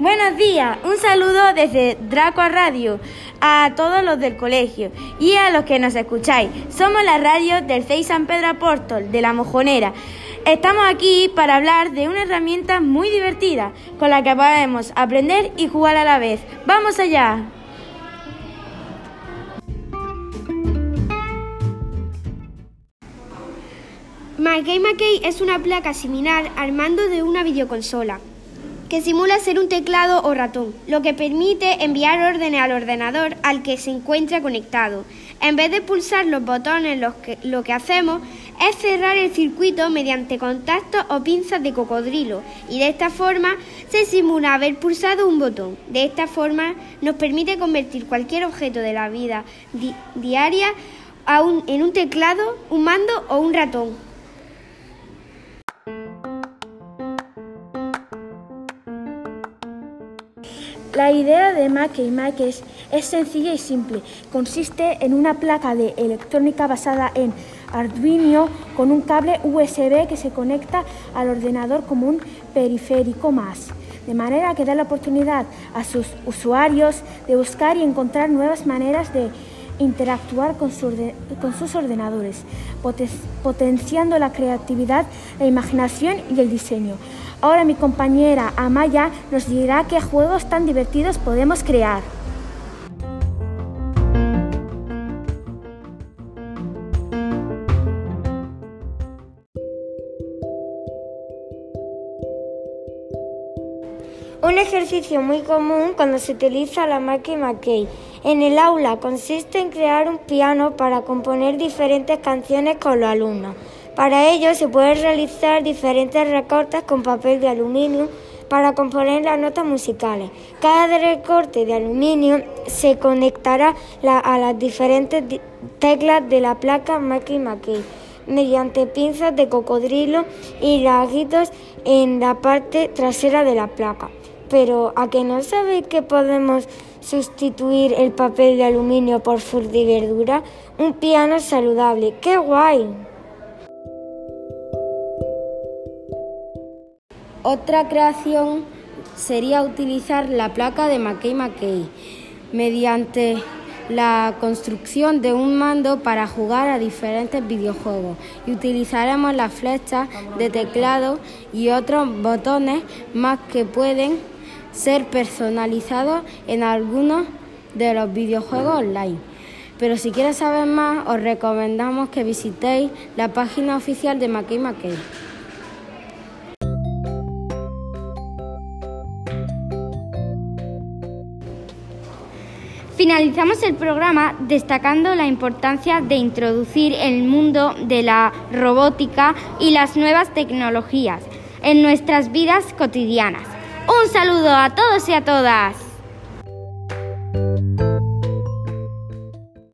Buenos días, un saludo desde Draco Radio a todos los del colegio y a los que nos escucháis. Somos la radio del CEI San Pedro Apóstol de la Mojonera. Estamos aquí para hablar de una herramienta muy divertida con la que podemos aprender y jugar a la vez. ¡Vamos allá! MyGame McKay es una placa similar al mando de una videoconsola que simula ser un teclado o ratón, lo que permite enviar órdenes al ordenador al que se encuentra conectado. En vez de pulsar los botones, lo que hacemos es cerrar el circuito mediante contactos o pinzas de cocodrilo y de esta forma se simula haber pulsado un botón. De esta forma nos permite convertir cualquier objeto de la vida diaria en un teclado, un mando o un ratón. La idea de Make Makes es sencilla y simple. Consiste en una placa de electrónica basada en Arduino con un cable USB que se conecta al ordenador como un periférico más, de manera que da la oportunidad a sus usuarios de buscar y encontrar nuevas maneras de interactuar con, sus ordenadores, potenciando la creatividad, la imaginación y el diseño. Ahora mi compañera Amaya nos dirá qué juegos tan divertidos podemos crear. Un ejercicio muy común cuando se utiliza la máquina McKay en el aula consiste en crear un piano para componer diferentes canciones con los alumnos. Para ello se pueden realizar diferentes recortes con papel de aluminio para componer las notas musicales. Cada recorte de aluminio se conectará a las diferentes teclas de la placa Mackie McKay mediante pinzas de cocodrilo y laguitos en la parte trasera de la placa. Pero a que no sabéis que podemos sustituir el papel de aluminio por fruta y verdura, un piano saludable. ¡Qué guay! Otra creación sería utilizar la placa de McKay McKay mediante la construcción de un mando para jugar a diferentes videojuegos y utilizaremos las flechas de teclado y otros botones más que pueden ser personalizados en algunos de los videojuegos online. Pero si quieres saber más, os recomendamos que visitéis la página oficial de McKay McKay. Finalizamos el programa destacando la importancia de introducir el mundo de la robótica y las nuevas tecnologías en nuestras vidas cotidianas. Un saludo a todos y a todas.